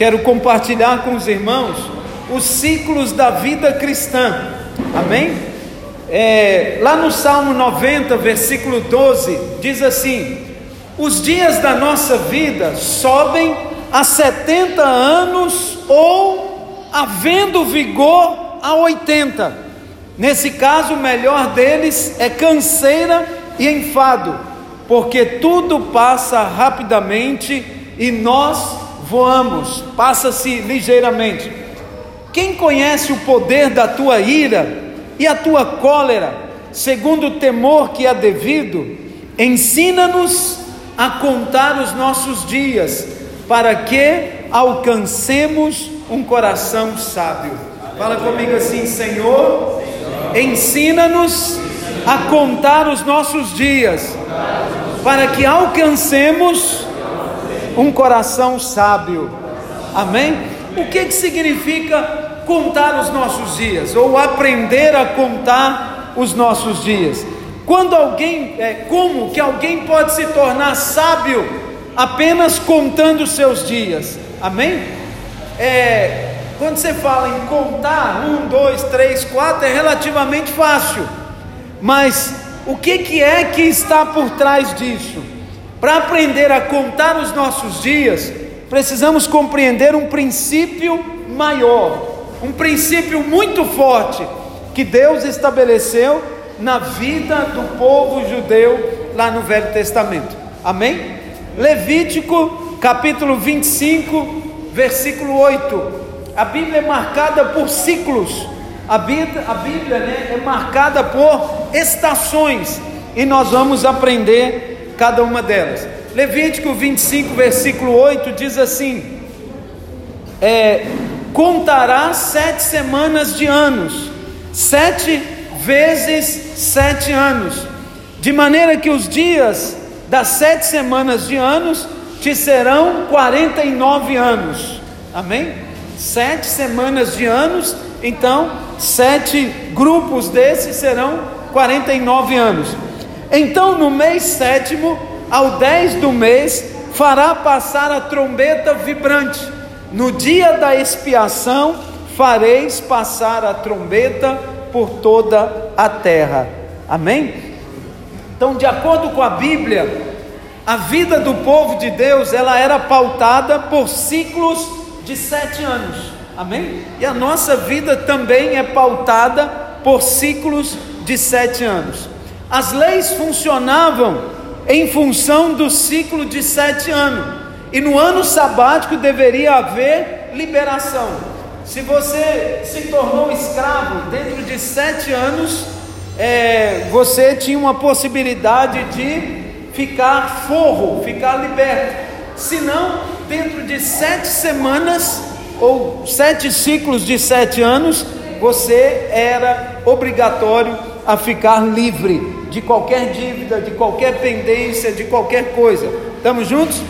quero compartilhar com os irmãos os ciclos da vida cristã. Amém? É, lá no Salmo 90, versículo 12, diz assim: Os dias da nossa vida sobem a 70 anos ou, havendo vigor, a 80. Nesse caso, o melhor deles é canseira e enfado, porque tudo passa rapidamente e nós voamos, passa-se ligeiramente. Quem conhece o poder da tua ira e a tua cólera, segundo o temor que é devido, ensina-nos a contar os nossos dias, para que alcancemos um coração sábio. Fala comigo assim, Senhor, ensina-nos a contar os nossos dias, para que alcancemos um coração sábio. Amém? O que, que significa contar os nossos dias ou aprender a contar os nossos dias? Quando alguém, é, como que alguém pode se tornar sábio apenas contando os seus dias? Amém? É, quando você fala em contar um, dois, três, quatro, é relativamente fácil. Mas o que, que é que está por trás disso? Para aprender a contar os nossos dias, precisamos compreender um princípio maior, um princípio muito forte que Deus estabeleceu na vida do povo judeu lá no Velho Testamento. Amém? Levítico, capítulo 25, versículo 8. A Bíblia é marcada por ciclos. A Bíblia, a Bíblia né, é marcada por estações. E nós vamos aprender cada uma delas. Levítico 25, versículo 8 diz assim: é, Contará sete semanas de anos, sete vezes sete anos, de maneira que os dias das sete semanas de anos te serão 49 anos. Amém? Sete semanas de anos, então sete grupos desses serão 49 anos. Então, no mês sétimo, ao 10 do mês, fará passar a trombeta vibrante. No dia da expiação, fareis passar a trombeta por toda a terra. Amém? Então, de acordo com a Bíblia, a vida do povo de Deus ela era pautada por ciclos de sete anos. Amém? E a nossa vida também é pautada por ciclos de sete anos. As leis funcionavam em função do ciclo de sete anos. E no ano sabático deveria haver liberação. Se você se tornou escravo dentro de sete anos, é, você tinha uma possibilidade de ficar forro, ficar liberto. Se não, dentro de sete semanas ou sete ciclos de sete anos, você era obrigatório a ficar livre de qualquer dívida, de qualquer pendência, de qualquer coisa. Estamos juntos?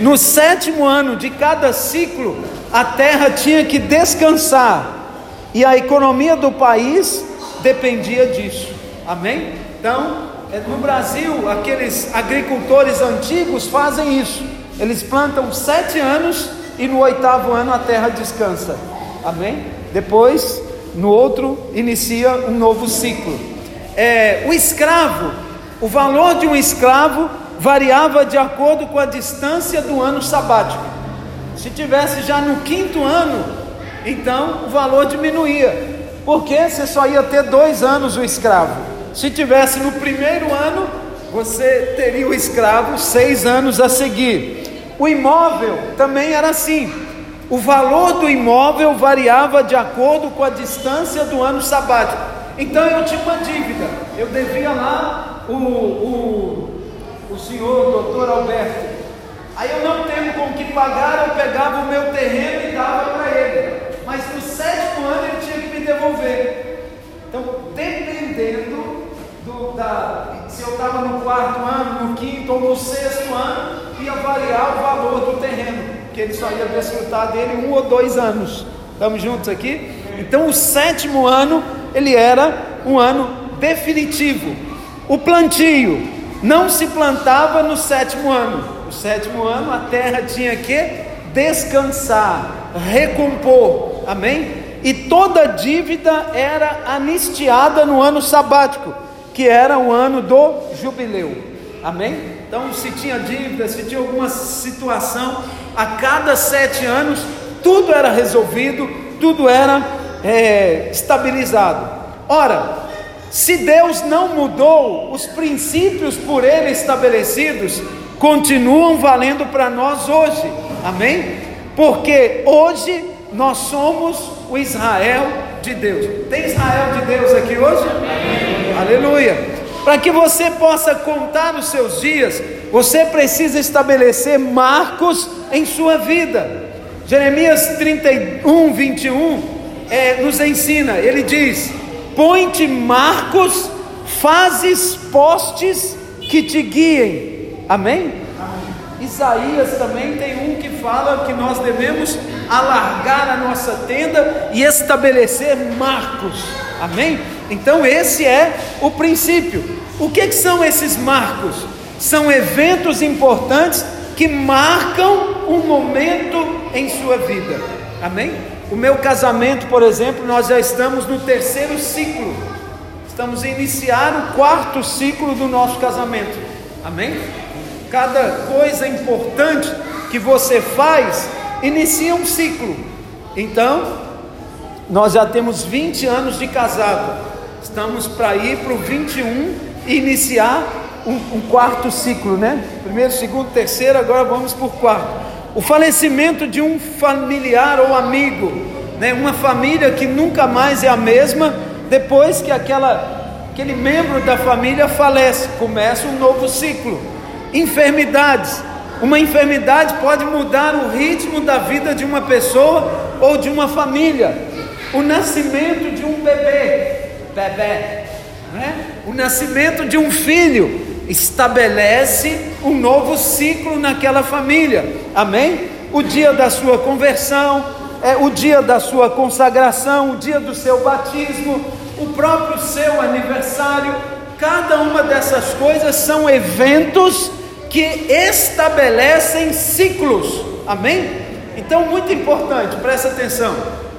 No sétimo ano de cada ciclo, a terra tinha que descansar e a economia do país dependia disso. Amém? Então, é, no Brasil, aqueles agricultores antigos fazem isso. Eles plantam sete anos e no oitavo ano a terra descansa. Amém? Depois, no outro, inicia um novo ciclo é, o escravo, o valor de um escravo variava de acordo com a distância do ano sabático. Se tivesse já no quinto ano, então o valor diminuía, porque você só ia ter dois anos o escravo. Se tivesse no primeiro ano, você teria o escravo seis anos a seguir. O imóvel também era assim. O valor do imóvel variava de acordo com a distância do ano sabático. Então eu tinha uma dívida, eu devia lá o, o, o senhor doutor Alberto. Aí eu não tenho com que pagar, eu pegava o meu terreno e dava para ele. Mas no sétimo ano ele tinha que me devolver. Então, dependendo do, da, se eu estava no quarto ano, no quinto ou no sexto ano, ia variar o valor do terreno, que ele só ia desfrutar dele um ou dois anos. Estamos juntos aqui? Então, o sétimo ano ele era um ano definitivo. O plantio não se plantava no sétimo ano. No sétimo ano a terra tinha que descansar, recompor, amém? E toda dívida era anistiada no ano sabático, que era o ano do jubileu, amém? Então, se tinha dívida, se tinha alguma situação, a cada sete anos, tudo era resolvido, tudo era é, estabilizado. Ora, se Deus não mudou, os princípios por Ele estabelecidos continuam valendo para nós hoje, amém? Porque hoje nós somos o Israel de Deus. Tem Israel de Deus aqui hoje? Amém. Aleluia. Para que você possa contar os seus dias, você precisa estabelecer marcos em sua vida. Jeremias 31, 21 é, nos ensina, ele diz: Põe-te marcos, fazes postes que te guiem. Amém? Amém? Isaías também tem um que fala que nós devemos alargar a nossa tenda e estabelecer marcos. Amém? Então esse é o princípio. O que, que são esses marcos? São eventos importantes que marcam um momento em sua vida. Amém? O meu casamento, por exemplo, nós já estamos no terceiro ciclo. Estamos a iniciar o quarto ciclo do nosso casamento. Amém? Cada coisa importante que você faz inicia um ciclo. Então, nós já temos 20 anos de casado. Estamos para ir para o 21 e iniciar um, um, quarto ciclo, né? Primeiro, segundo, terceiro, agora vamos por quarto o falecimento de um familiar ou amigo, né? uma família que nunca mais é a mesma depois que aquela, aquele membro da família falece, começa um novo ciclo. Enfermidades, uma enfermidade pode mudar o ritmo da vida de uma pessoa ou de uma família. O nascimento de um bebê, bebê, né? o nascimento de um filho, estabelece um novo ciclo naquela família, amém? O dia da sua conversão, é o dia da sua consagração, o dia do seu batismo, o próprio seu aniversário, cada uma dessas coisas são eventos que estabelecem ciclos, amém? Então, muito importante, presta atenção.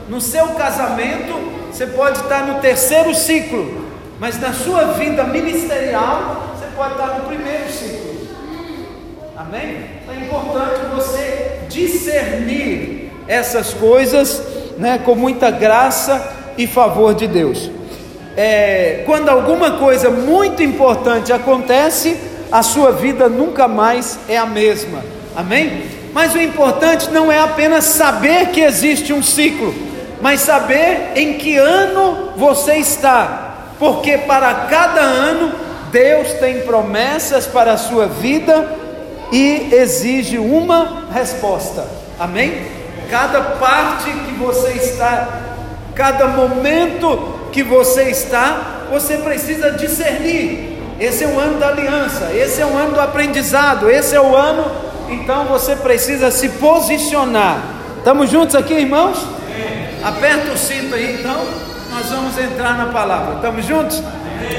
No seu casamento, você pode estar no terceiro ciclo, mas na sua vida ministerial, pode estar no primeiro ciclo. Amém? É importante você discernir essas coisas né, com muita graça e favor de Deus. É, quando alguma coisa muito importante acontece, a sua vida nunca mais é a mesma. Amém? Mas o importante não é apenas saber que existe um ciclo, mas saber em que ano você está, porque para cada ano Deus tem promessas para a sua vida e exige uma resposta. Amém? Cada parte que você está, cada momento que você está, você precisa discernir. Esse é o ano da aliança, esse é o ano do aprendizado, esse é o ano, então você precisa se posicionar. Estamos juntos aqui, irmãos? Aperta o cinto aí, então, nós vamos entrar na palavra. Estamos juntos?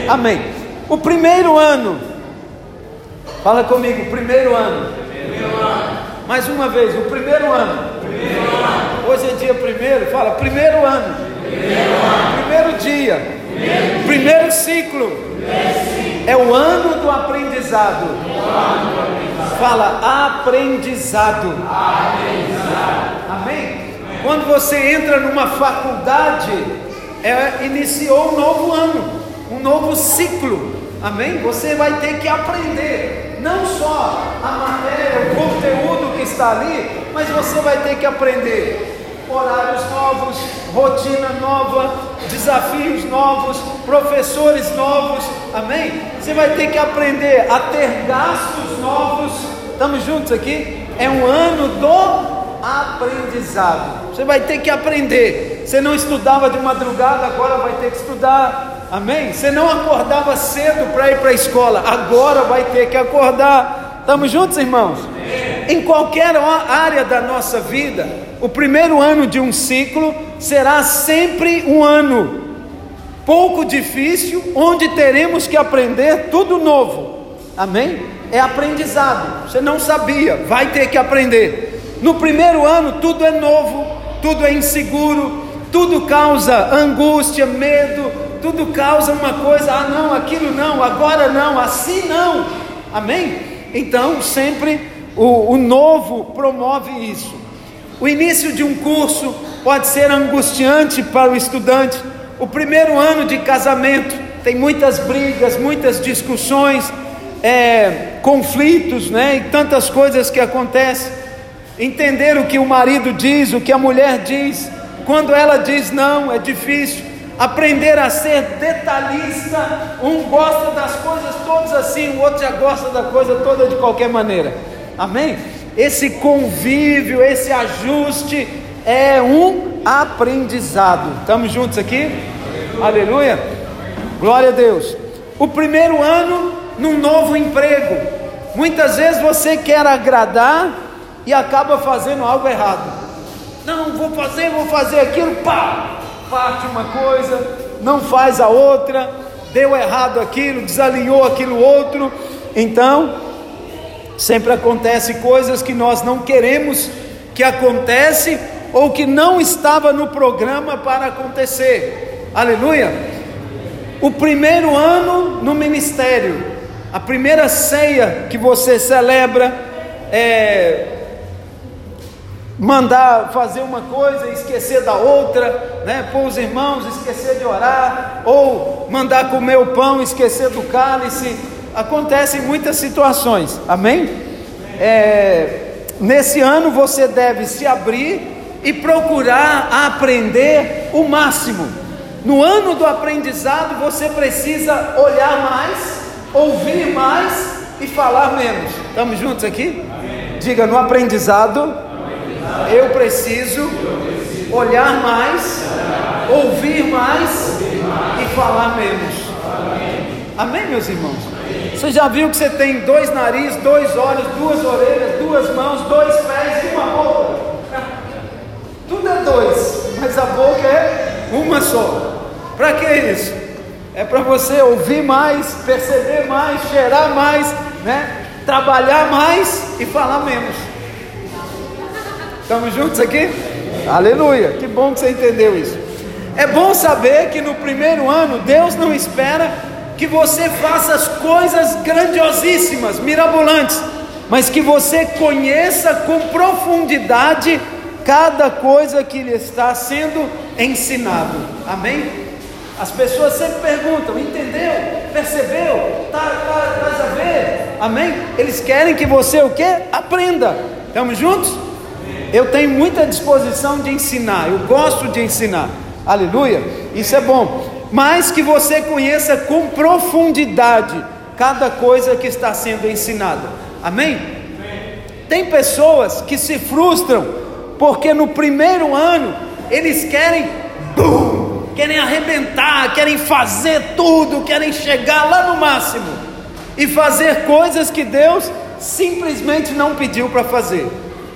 Amém. O primeiro ano. Fala comigo, primeiro ano. Primeiro ano. Mais uma vez, o primeiro ano. Primeiro ano. Hoje é dia primeiro, fala, primeiro ano. Primeiro, ano. primeiro dia. Primeiro, primeiro ciclo. É o ano do aprendizado. Fala, aprendizado. aprendizado. Amém? Quando você entra numa faculdade, é, iniciou um novo ano, um novo ciclo. Amém? Você vai ter que aprender não só a matéria, o conteúdo que está ali, mas você vai ter que aprender horários novos, rotina nova, desafios novos, professores novos. Amém? Você vai ter que aprender a ter gastos novos. Estamos juntos aqui? É um ano do aprendizado. Você vai ter que aprender. Você não estudava de madrugada, agora vai ter que estudar. Amém? Você não acordava cedo para ir para a escola, agora vai ter que acordar. Estamos juntos, irmãos? Amém. Em qualquer área da nossa vida, o primeiro ano de um ciclo será sempre um ano pouco difícil, onde teremos que aprender tudo novo. Amém? É aprendizado. Você não sabia, vai ter que aprender. No primeiro ano, tudo é novo, tudo é inseguro, tudo causa angústia, medo, tudo causa uma coisa, ah não, aquilo não, agora não, assim não, amém? Então, sempre o, o novo promove isso. O início de um curso pode ser angustiante para o estudante. O primeiro ano de casamento tem muitas brigas, muitas discussões, é, conflitos, né? E tantas coisas que acontecem. Entender o que o marido diz, o que a mulher diz, quando ela diz não, é difícil. Aprender a ser detalhista, um gosta das coisas todas assim, o outro já gosta da coisa toda de qualquer maneira. Amém? Esse convívio, esse ajuste é um aprendizado. Estamos juntos aqui? Aleluia. Glória a Deus. O primeiro ano num novo emprego. Muitas vezes você quer agradar e acaba fazendo algo errado. Não, vou fazer, vou fazer aquilo, pá, parte uma coisa, não faz a outra, deu errado aquilo, desalinhou aquilo outro. Então, sempre acontece coisas que nós não queremos que acontece ou que não estava no programa para acontecer. Aleluia. O primeiro ano no ministério, a primeira ceia que você celebra é mandar fazer uma coisa e esquecer da outra, né? Pôr os irmãos, esquecer de orar, ou mandar comer o pão, esquecer do cálice. Acontecem muitas situações, amém? É, nesse ano você deve se abrir e procurar aprender o máximo. No ano do aprendizado você precisa olhar mais, ouvir mais e falar menos. Estamos juntos aqui? Amém. Diga no aprendizado eu preciso olhar mais, ouvir mais e falar menos. Amém, meus irmãos? Você já viu que você tem dois narizes, dois olhos, duas orelhas, duas mãos, dois pés e uma boca? Tudo é dois, mas a boca é uma só. Para que isso? É para você ouvir mais, perceber mais, cheirar mais, né? trabalhar mais e falar menos. Estamos juntos aqui? Aleluia, que bom que você entendeu isso. É bom saber que no primeiro ano Deus não espera que você faça as coisas grandiosíssimas, mirabolantes, mas que você conheça com profundidade cada coisa que lhe está sendo ensinado. Amém? As pessoas sempre perguntam: entendeu? Percebeu? Tá, tá, tá a ver? Amém? Eles querem que você o que? Aprenda. Estamos juntos? Eu tenho muita disposição de ensinar, eu gosto de ensinar. Aleluia. Isso é bom. Mas que você conheça com profundidade cada coisa que está sendo ensinada. Amém? Tem pessoas que se frustram porque no primeiro ano eles querem bum, querem arrebentar, querem fazer tudo, querem chegar lá no máximo e fazer coisas que Deus simplesmente não pediu para fazer.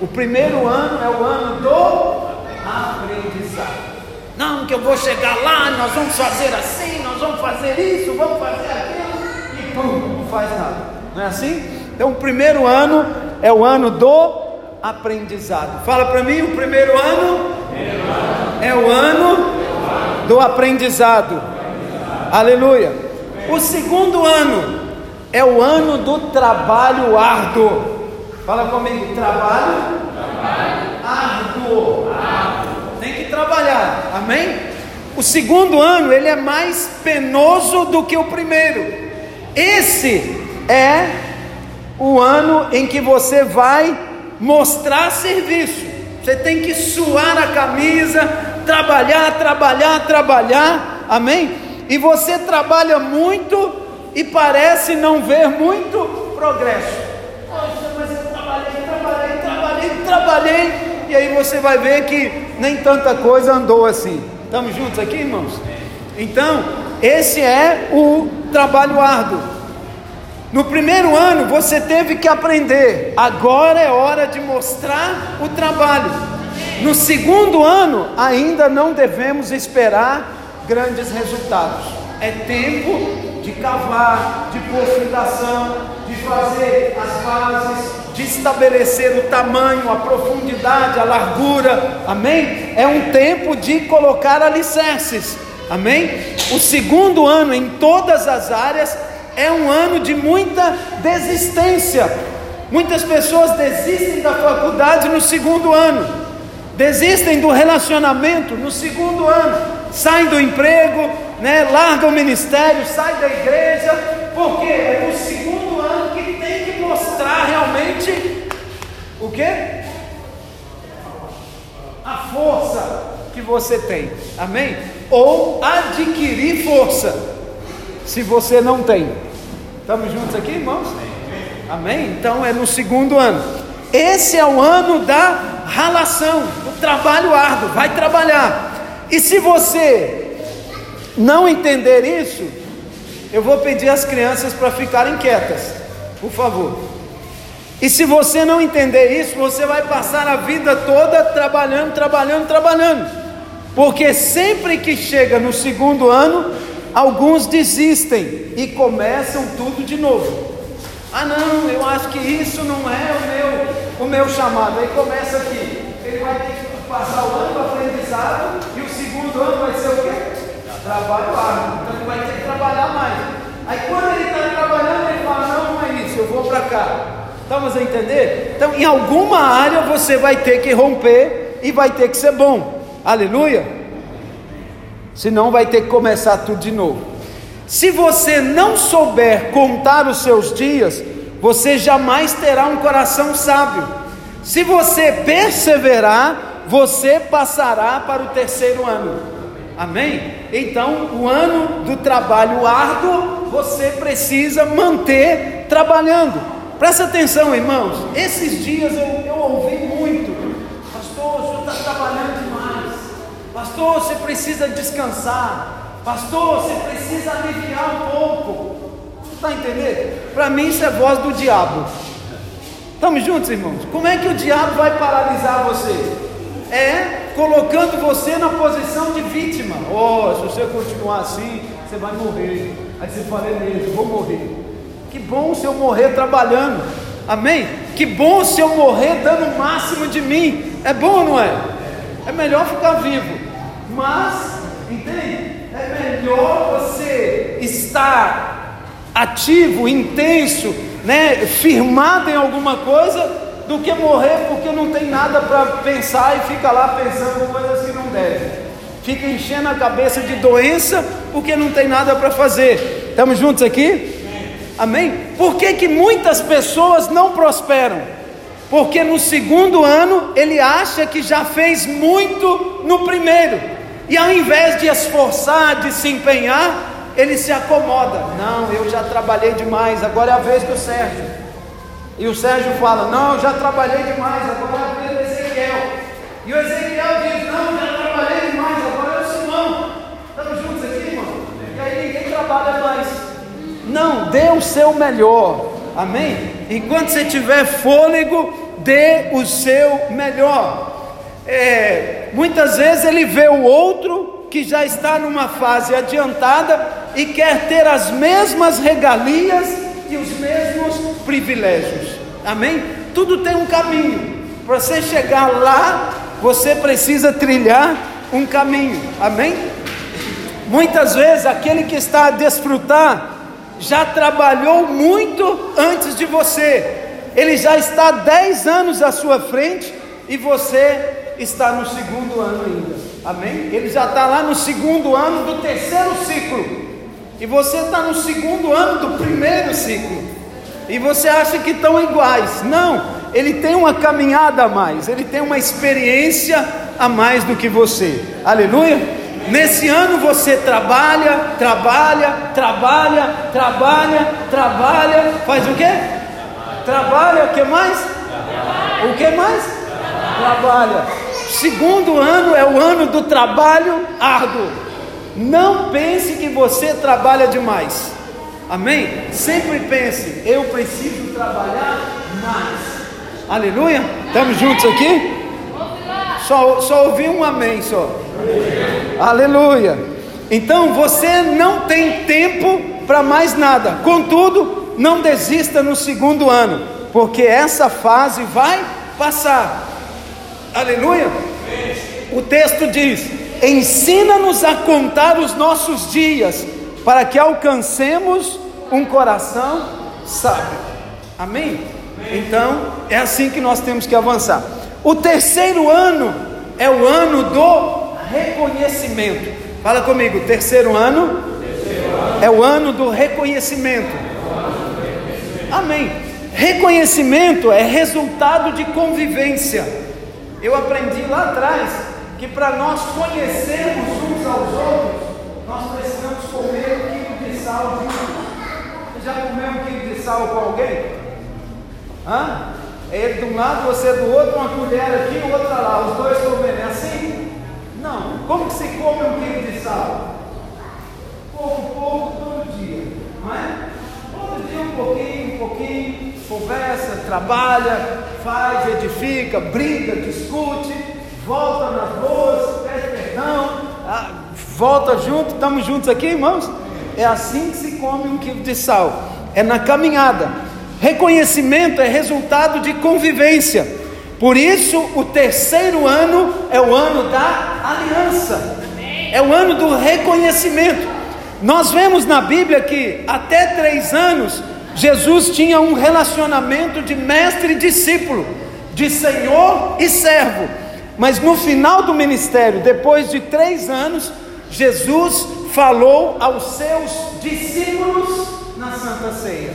O primeiro ano é o ano do aprendizado. Não, que eu vou chegar lá, nós vamos fazer assim, nós vamos fazer isso, vamos fazer aquilo, e pum, não faz nada. Não é assim? Então, o primeiro ano é o ano do aprendizado. Fala para mim, o primeiro ano é o ano do aprendizado. Aleluia. O segundo ano é o ano do trabalho árduo. Fala comigo, trabalho, trabalho. Árduo. árduo. Tem que trabalhar, amém? O segundo ano ele é mais penoso do que o primeiro. Esse é o ano em que você vai mostrar serviço. Você tem que suar a camisa, trabalhar, trabalhar, trabalhar, amém? E você trabalha muito e parece não ver muito progresso trabalhei, e aí você vai ver que nem tanta coisa andou assim. Estamos juntos aqui, irmãos? Então, esse é o trabalho árduo. No primeiro ano você teve que aprender, agora é hora de mostrar o trabalho. No segundo ano, ainda não devemos esperar grandes resultados. É tempo de cavar, de fundação, de fazer as bases, de estabelecer o tamanho, a profundidade, a largura, amém? É um tempo de colocar alicerces, amém? O segundo ano em todas as áreas é um ano de muita desistência. Muitas pessoas desistem da faculdade no segundo ano, desistem do relacionamento no segundo ano, saem do emprego, né, o ministério, saem da igreja, porque é no segundo ano que tem que mostrar realmente o que? A força que você tem, amém? Ou adquirir força, se você não tem. Estamos juntos aqui, irmãos? Amém? Então é no segundo ano. Esse é o ano da ralação, do trabalho árduo. Vai trabalhar. E se você não entender isso, eu vou pedir às crianças para ficarem quietas, por favor. E se você não entender isso, você vai passar a vida toda trabalhando, trabalhando, trabalhando. Porque sempre que chega no segundo ano, Alguns desistem e começam tudo de novo. Ah, não, eu acho que isso não é o meu, o meu chamado. Aí começa aqui. Ele vai ter que passar o ano do aprendizado e o segundo ano vai ser o quê? Trabalho árduo. Então ele vai ter que trabalhar mais. Aí quando ele está trabalhando, ele fala: Não, não é isso, eu vou para cá. Estamos a entender? Então, em alguma área você vai ter que romper e vai ter que ser bom. Aleluia senão vai ter que começar tudo de novo. Se você não souber contar os seus dias, você jamais terá um coração sábio. Se você perseverar, você passará para o terceiro ano. Amém? Então, o ano do trabalho árduo, você precisa manter trabalhando. Presta atenção, irmãos. Esses dias eu, eu ouvi muito, pastor, o senhor está trabalhando Pastor, você precisa descansar. Pastor, você precisa aliviar um pouco. Está entendendo? Para mim isso é voz do diabo. Estamos juntos, irmãos? Como é que o diabo vai paralisar você? É colocando você na posição de vítima. Oh, se você continuar assim, você vai morrer. Aí você fala, é mesmo, vou morrer. Que bom se eu morrer trabalhando. Amém? Que bom se eu morrer dando o máximo de mim. É bom não é? É melhor ficar vivo. Mas, entende? É melhor você estar ativo, intenso, né, firmado em alguma coisa, do que morrer porque não tem nada para pensar e fica lá pensando coisas que não deve. Fica enchendo a cabeça de doença porque não tem nada para fazer. Estamos juntos aqui? Amém? Por que, que muitas pessoas não prosperam? Porque no segundo ano ele acha que já fez muito no primeiro. E ao invés de esforçar, de se empenhar, ele se acomoda. Não, eu já trabalhei demais, agora é a vez do Sérgio. E o Sérgio fala: Não, eu já trabalhei demais, agora é a vez do Ezequiel. E o Ezequiel diz: Não, já trabalhei demais, agora é o Simão. Estamos juntos aqui, irmão? E aí ninguém trabalha mais. Não, dê o seu melhor. Amém? Enquanto você tiver fôlego, dê o seu melhor é, muitas vezes ele vê o outro que já está numa fase adiantada e quer ter as mesmas regalias e os mesmos privilégios. Amém? Tudo tem um caminho. Para você chegar lá, você precisa trilhar um caminho. Amém? Muitas vezes aquele que está a desfrutar já trabalhou muito antes de você. Ele já está 10 anos à sua frente e você está no segundo ano ainda. Amém? Ele já está lá no segundo ano do terceiro ciclo. E você está no segundo ano do primeiro ciclo. E você acha que estão iguais. Não, ele tem uma caminhada a mais, ele tem uma experiência a mais do que você. Aleluia? Nesse ano você trabalha, trabalha, trabalha, trabalha, trabalha, faz o quê? Trabalha, o que mais? O que mais? Trabalha. Segundo ano é o ano do trabalho árduo. Não pense que você trabalha demais. Amém? Sempre pense, eu preciso trabalhar mais. Aleluia? Estamos juntos aqui? Só, só ouvi um amém só. Aleluia. Então você não tem tempo para mais nada. Contudo, não desista no segundo ano porque essa fase vai passar. Aleluia. O texto diz: ensina-nos a contar os nossos dias, para que alcancemos um coração sábio. Amém? Então, é assim que nós temos que avançar. O terceiro ano é o ano do reconhecimento. Fala comigo, terceiro ano é o ano do reconhecimento. Amém. Reconhecimento é resultado de convivência. Eu aprendi lá atrás que para nós conhecermos uns aos outros, nós precisamos comer um quilo de sal juntos. Você já comeu um quilo de sal com alguém? Hã? É ele de um lado, você do outro, uma colher aqui, outra lá, os dois comendo. É assim? Não. Como que se come um quilo de sal? Pouco, pouco, todo dia. Não é? Todo dia um pouquinho, um pouquinho, conversa, trabalha, faz, edifica, briga, discute, volta nas boas, pede perdão, ah, volta junto, estamos juntos aqui, irmãos? É assim que se come um quilo de sal. É na caminhada. Reconhecimento é resultado de convivência. Por isso, o terceiro ano é o ano da aliança, é o ano do reconhecimento. Nós vemos na Bíblia que até três anos Jesus tinha um relacionamento de mestre e discípulo, de senhor e servo. Mas no final do ministério, depois de três anos, Jesus falou aos seus discípulos na Santa Ceia.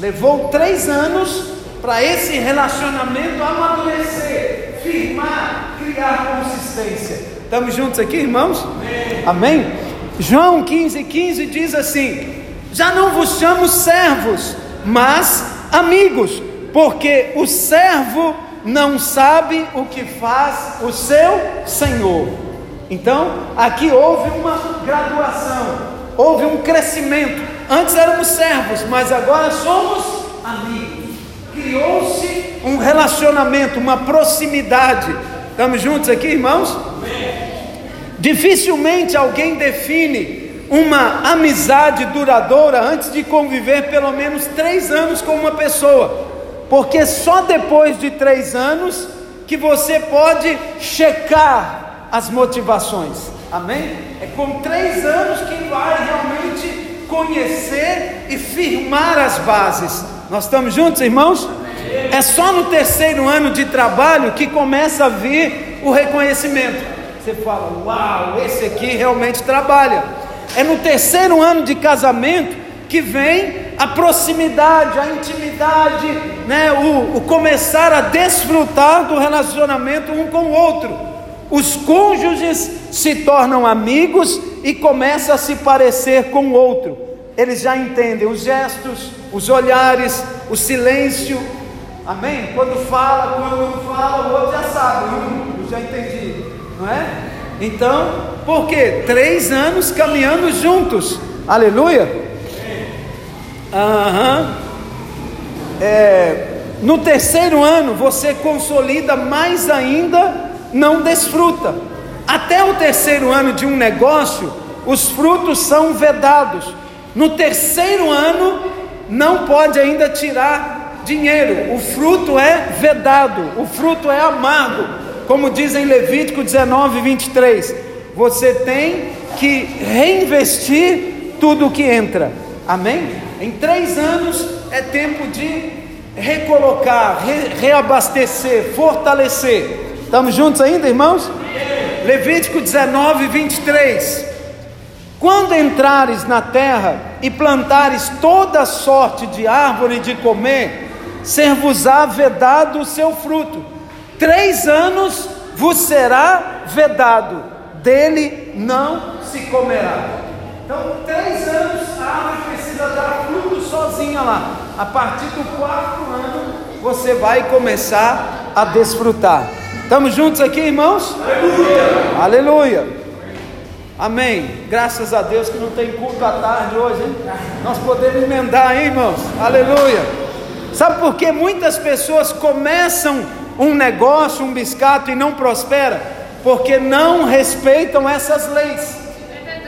Levou três anos para esse relacionamento amadurecer, firmar, criar consistência. Estamos juntos aqui, irmãos? Amém? Amém? João 15, 15 diz assim: Já não vos chamo servos, mas amigos, porque o servo não sabe o que faz o seu senhor. Então, aqui houve uma graduação, houve um crescimento. Antes éramos servos, mas agora somos amigos. Criou-se um relacionamento, uma proximidade. Estamos juntos aqui, irmãos? Dificilmente alguém define uma amizade duradoura antes de conviver pelo menos três anos com uma pessoa, porque só depois de três anos que você pode checar as motivações. Amém? É com três anos que vai realmente conhecer e firmar as bases. Nós estamos juntos, irmãos? É só no terceiro ano de trabalho que começa a vir o reconhecimento. Você fala, uau, esse aqui realmente trabalha. É no terceiro ano de casamento que vem a proximidade, a intimidade, né? o, o começar a desfrutar do relacionamento um com o outro. Os cônjuges se tornam amigos e começa a se parecer com o outro. Eles já entendem os gestos, os olhares, o silêncio. Amém? Quando fala, quando não fala, o outro já sabe. Hum, eu já entendi, não é? Então, por quê? Três anos caminhando juntos. Aleluia. Aham. É, no terceiro ano, você consolida mais ainda, não desfruta. Até o terceiro ano de um negócio, os frutos são vedados. No terceiro ano, não pode ainda tirar dinheiro, o fruto é vedado, o fruto é amargo, como diz em Levítico 19, 23. Você tem que reinvestir tudo o que entra, amém? Em três anos é tempo de recolocar, re, reabastecer, fortalecer. Estamos juntos ainda, irmãos? Levítico 19, 23. Quando entrares na terra e plantares toda sorte de árvore de comer, ser-vos-á vedado o seu fruto. Três anos vos será vedado, dele não se comerá. Então, três anos a árvore precisa dar fruto sozinha lá. A partir do quarto ano, você vai começar a desfrutar. Estamos juntos aqui, irmãos? Aleluia! Aleluia! Amém. Graças a Deus que não tem culto à tarde hoje, hein? Nós podemos emendar, hein, irmãos? Aleluia! Sabe por que muitas pessoas começam um negócio, um biscato e não prospera? Porque não respeitam essas leis.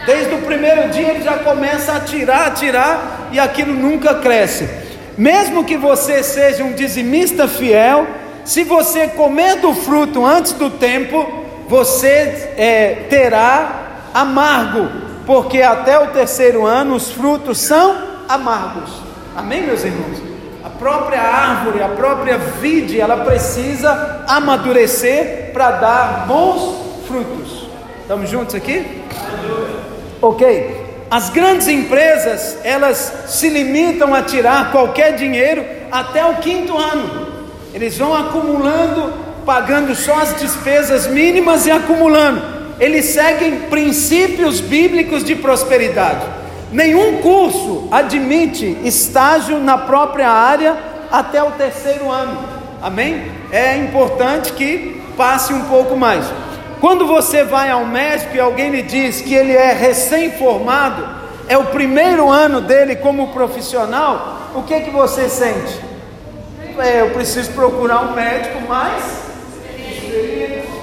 Desde o primeiro dia ele já começa a tirar, a tirar e aquilo nunca cresce. Mesmo que você seja um dizimista fiel, se você comer do fruto antes do tempo, você é, terá amargo, porque até o terceiro ano os frutos são amargos. Amém, meus irmãos? A própria árvore, a própria vide, ela precisa amadurecer para dar bons frutos. Estamos juntos aqui? Ok. As grandes empresas, elas se limitam a tirar qualquer dinheiro até o quinto ano. Eles vão acumulando, pagando só as despesas mínimas e acumulando. Eles seguem princípios bíblicos de prosperidade. Nenhum curso admite estágio na própria área até o terceiro ano. Amém? É importante que passe um pouco mais. Quando você vai ao médico e alguém lhe diz que ele é recém-formado, é o primeiro ano dele como profissional, o que que você sente? É, eu preciso procurar um médico mais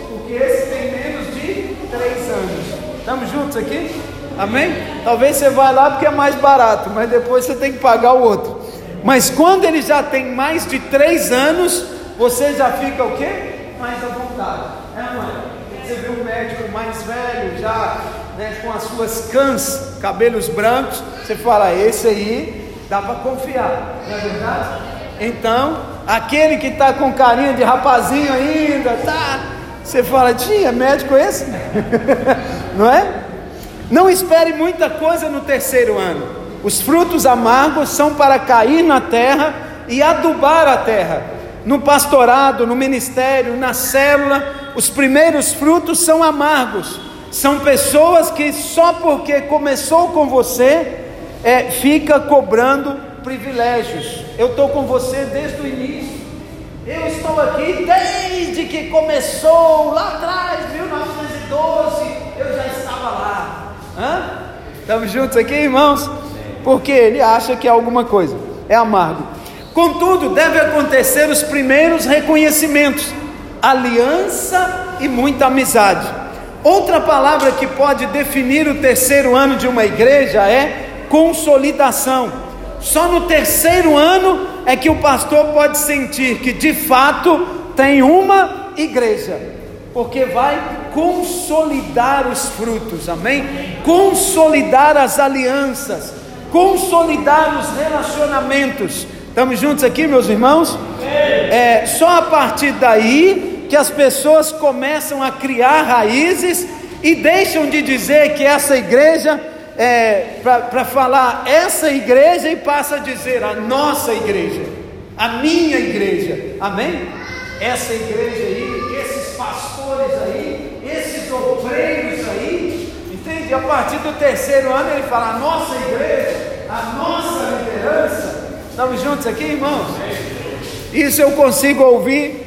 porque esse tem menos de três anos. Estamos juntos aqui? Amém? Talvez você vá lá porque é mais barato, mas depois você tem que pagar o outro. Mas quando ele já tem mais de três anos, você já fica o quê? Mais à vontade. É, mãe? Você vê um médico mais velho, já né, com as suas cãs, cabelos brancos, você fala, esse aí dá para confiar, não é verdade? Então, aquele que está com carinha de rapazinho ainda, tá? Você fala, tinha médico esse? não é? Não espere muita coisa no terceiro ano. Os frutos amargos são para cair na terra e adubar a terra no pastorado, no ministério, na célula, os primeiros frutos são amargos. São pessoas que só porque começou com você, é, fica cobrando privilégios. Eu estou com você desde o início. Eu estou aqui desde que começou lá atrás, 1912, eu já estava lá. Estamos juntos aqui, irmãos? Porque ele acha que é alguma coisa. É amargo. Contudo, deve acontecer os primeiros reconhecimentos, aliança e muita amizade. Outra palavra que pode definir o terceiro ano de uma igreja é consolidação. Só no terceiro ano é que o pastor pode sentir que de fato tem uma igreja, porque vai consolidar os frutos, amém? Consolidar as alianças, consolidar os relacionamentos Estamos juntos aqui, meus irmãos? É só a partir daí que as pessoas começam a criar raízes e deixam de dizer que essa igreja é para falar essa igreja e passa a dizer a nossa igreja, a minha igreja. Amém? Essa igreja aí, esses pastores aí, esses obreiros aí, entende? A partir do terceiro ano ele fala a nossa igreja, a nossa liderança. Estamos juntos aqui, irmãos? Isso eu consigo ouvir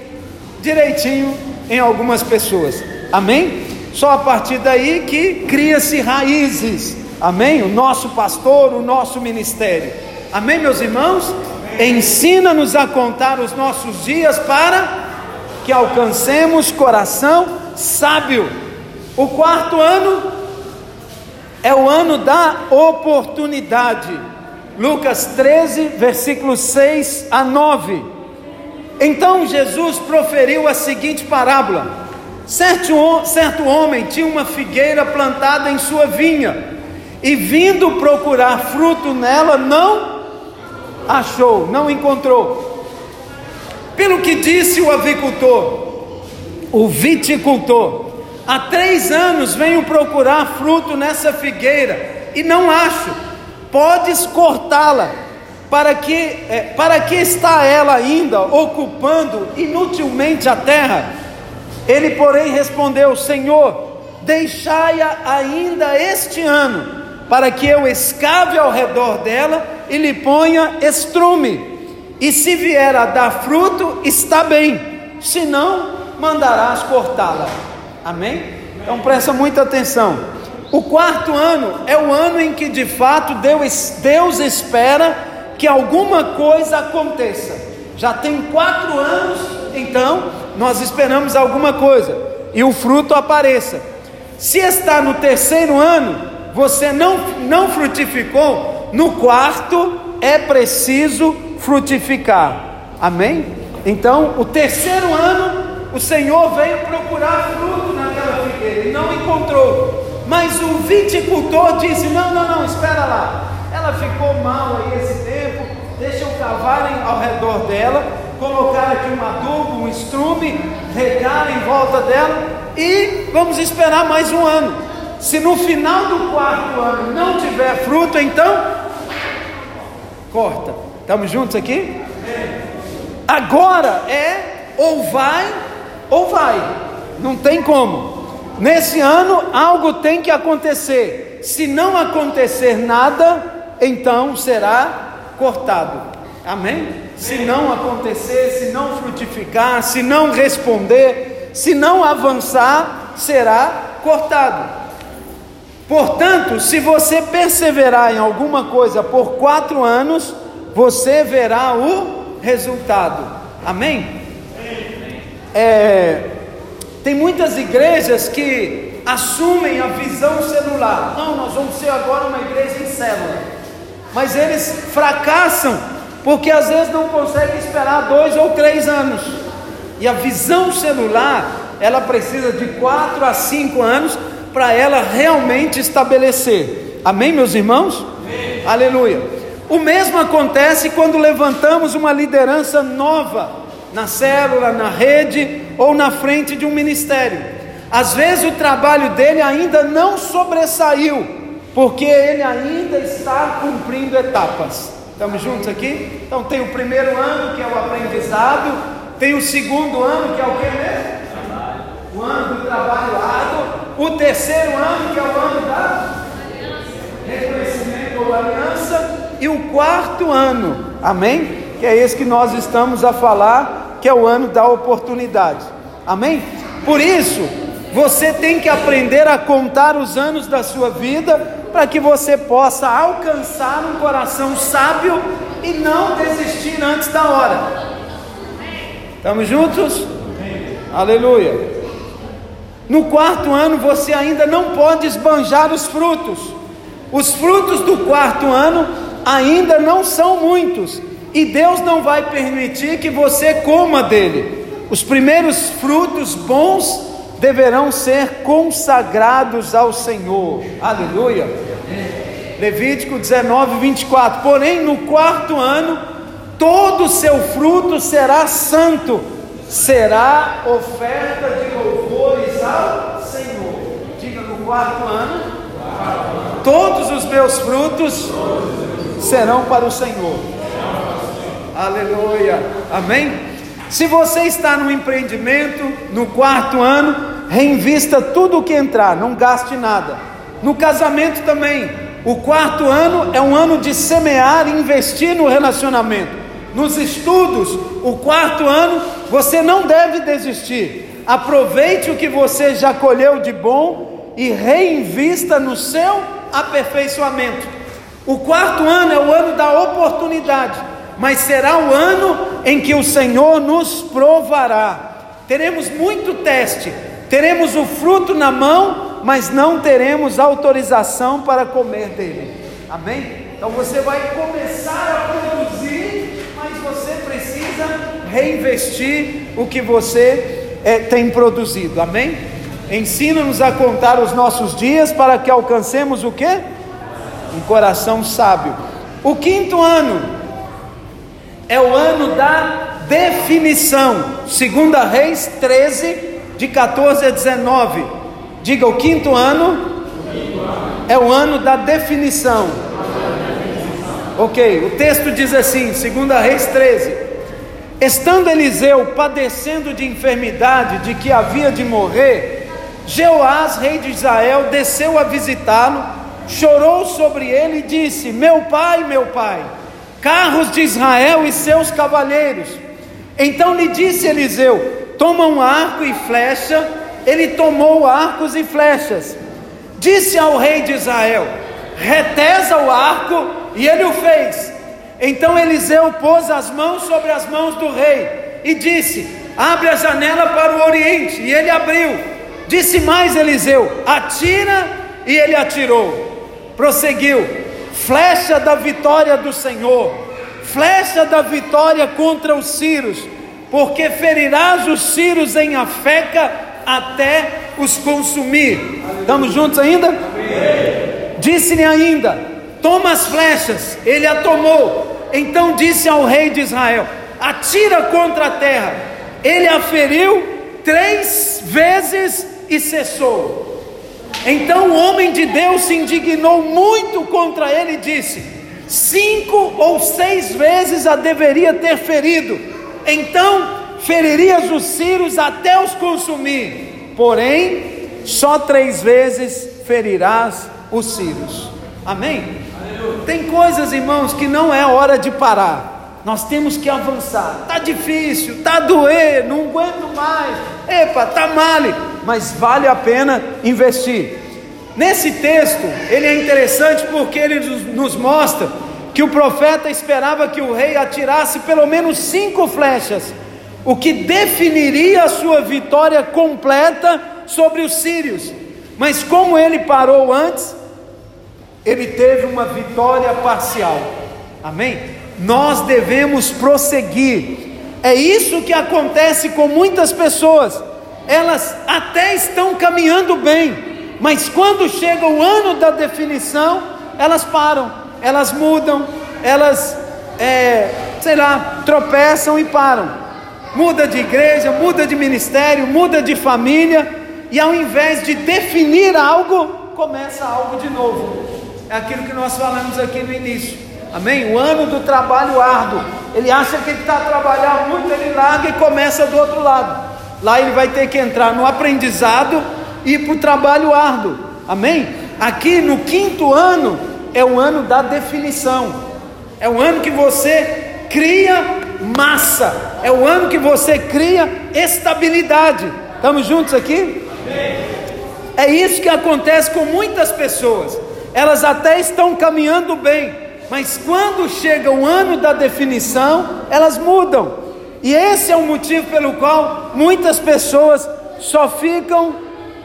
direitinho em algumas pessoas. Amém? Só a partir daí que cria-se raízes. Amém? O nosso pastor, o nosso ministério. Amém, meus irmãos? Ensina-nos a contar os nossos dias para que alcancemos coração sábio. O quarto ano é o ano da oportunidade. Lucas 13, versículos 6 a 9. Então Jesus proferiu a seguinte parábola: certo, certo homem tinha uma figueira plantada em sua vinha, e vindo procurar fruto nela, não achou, não encontrou. Pelo que disse o avicultor, o viticultor, há três anos venho procurar fruto nessa figueira e não acho podes cortá-la. Para que, é, para que está ela ainda ocupando inutilmente a terra? Ele, porém, respondeu: Senhor, deixai-a ainda este ano, para que eu escave ao redor dela e lhe ponha estrume. E se vier a dar fruto, está bem, se não, mandarás cortá-la. Amém? Então presta muita atenção. O quarto ano é o ano em que de fato Deus, Deus espera que alguma coisa aconteça. Já tem quatro anos, então nós esperamos alguma coisa e o fruto apareça. Se está no terceiro ano, você não, não frutificou, no quarto é preciso frutificar. Amém? Então, o terceiro ano, o Senhor veio procurar fruto naquela figueira e não encontrou. Mas o viticultor disse: Não, não, não, espera lá. Ela ficou mal aí esse tempo, deixa eu cavar ao redor dela, colocar aqui um adubo, um estrume, regar em volta dela e vamos esperar mais um ano. Se no final do quarto ano não tiver fruto, então corta. Estamos juntos aqui? Agora é ou vai ou vai. Não tem como. Nesse ano algo tem que acontecer. Se não acontecer nada, então será cortado. Amém? Se não acontecer, se não frutificar, se não responder, se não avançar, será cortado. Portanto, se você perseverar em alguma coisa por quatro anos, você verá o resultado. Amém? É, tem muitas igrejas que assumem a visão celular. Não, nós vamos ser agora uma igreja em célula. Mas eles fracassam porque às vezes não conseguem esperar dois ou três anos. E a visão celular, ela precisa de quatro a cinco anos para ela realmente estabelecer. Amém, meus irmãos? Amém. Aleluia. O mesmo acontece quando levantamos uma liderança nova na célula, na rede ou na frente de um ministério. Às vezes o trabalho dele ainda não sobressaiu, porque ele ainda está cumprindo etapas. Estamos juntos aqui? Então tem o primeiro ano que é o aprendizado, tem o segundo ano que é o que mesmo? O ano do trabalho árduo, o terceiro ano que é o ano da reconhecimento ou aliança, e o quarto ano, amém? Que é esse que nós estamos a falar, que é o ano da oportunidade, amém? Por isso, você tem que aprender a contar os anos da sua vida para que você possa alcançar um coração sábio e não desistir antes da hora. Estamos juntos? Aleluia. No quarto ano você ainda não pode esbanjar os frutos. Os frutos do quarto ano ainda não são muitos, e Deus não vai permitir que você coma dele. Os primeiros frutos bons deverão ser consagrados ao Senhor. Aleluia. Levítico 19, 24. Porém, no quarto ano, todo o seu fruto será santo, será oferta de louvores ao Senhor. Diga no quarto ano, todos os meus frutos serão para o Senhor. Aleluia. Amém? Se você está no empreendimento, no quarto ano, reinvista tudo o que entrar, não gaste nada. No casamento também, o quarto ano é um ano de semear e investir no relacionamento. Nos estudos, o quarto ano, você não deve desistir. Aproveite o que você já colheu de bom e reinvista no seu aperfeiçoamento. O quarto ano é o ano da oportunidade, mas será o ano em que o Senhor nos provará. Teremos muito teste, teremos o fruto na mão, mas não teremos autorização para comer dele. Amém? Então você vai começar a produzir, mas você precisa reinvestir o que você é, tem produzido. Amém? Ensina-nos a contar os nossos dias para que alcancemos o que? um coração sábio. O quinto ano é o ano da definição. Segunda Reis 13, de 14 a 19. Diga, o quinto ano é o ano da definição. Ok, o texto diz assim, segunda Reis 13. Estando Eliseu padecendo de enfermidade de que havia de morrer, Jeoás, rei de Israel, desceu a visitá-lo chorou sobre ele e disse: Meu pai, meu pai, carros de Israel e seus cavaleiros. Então lhe disse Eliseu: Toma um arco e flecha. Ele tomou arcos e flechas. Disse ao rei de Israel: Retesa o arco, e ele o fez. Então Eliseu pôs as mãos sobre as mãos do rei e disse: Abre a janela para o oriente. E ele abriu. Disse mais Eliseu: Atira, e ele atirou prosseguiu: flecha da vitória do Senhor, flecha da vitória contra os sírios, porque ferirás os sírios em Afeca até os consumir. Estamos juntos ainda? Disse-lhe ainda: Toma as flechas. Ele a tomou. Então disse ao rei de Israel: Atira contra a terra. Ele a feriu três vezes e cessou. Então o homem de Deus se indignou muito contra ele e disse: Cinco ou seis vezes a deveria ter ferido, então feririas os sírios até os consumir, porém, só três vezes ferirás os sírios. Amém? Tem coisas, irmãos, que não é hora de parar. Nós temos que avançar. Tá difícil, tá doer, não aguento mais. Epa, tá male, mas vale a pena investir. Nesse texto, ele é interessante porque ele nos mostra que o profeta esperava que o rei atirasse pelo menos cinco flechas, o que definiria a sua vitória completa sobre os sírios. Mas como ele parou antes, ele teve uma vitória parcial. Amém? nós devemos prosseguir. É isso que acontece com muitas pessoas. Elas até estão caminhando bem, mas quando chega o ano da definição, elas param, elas mudam, elas, é, sei lá, tropeçam e param. Muda de igreja, muda de ministério, muda de família, e ao invés de definir algo, começa algo de novo. É aquilo que nós falamos aqui no início. Amém? O ano do trabalho árduo. Ele acha que está a trabalhar muito, ele larga e começa do outro lado. Lá ele vai ter que entrar no aprendizado e para o trabalho árduo. Amém? Aqui no quinto ano é o ano da definição. É o ano que você cria massa. É o ano que você cria estabilidade. Estamos juntos aqui? É isso que acontece com muitas pessoas. Elas até estão caminhando bem, mas quando chega o ano da definição, elas mudam. E esse é o motivo pelo qual muitas pessoas só ficam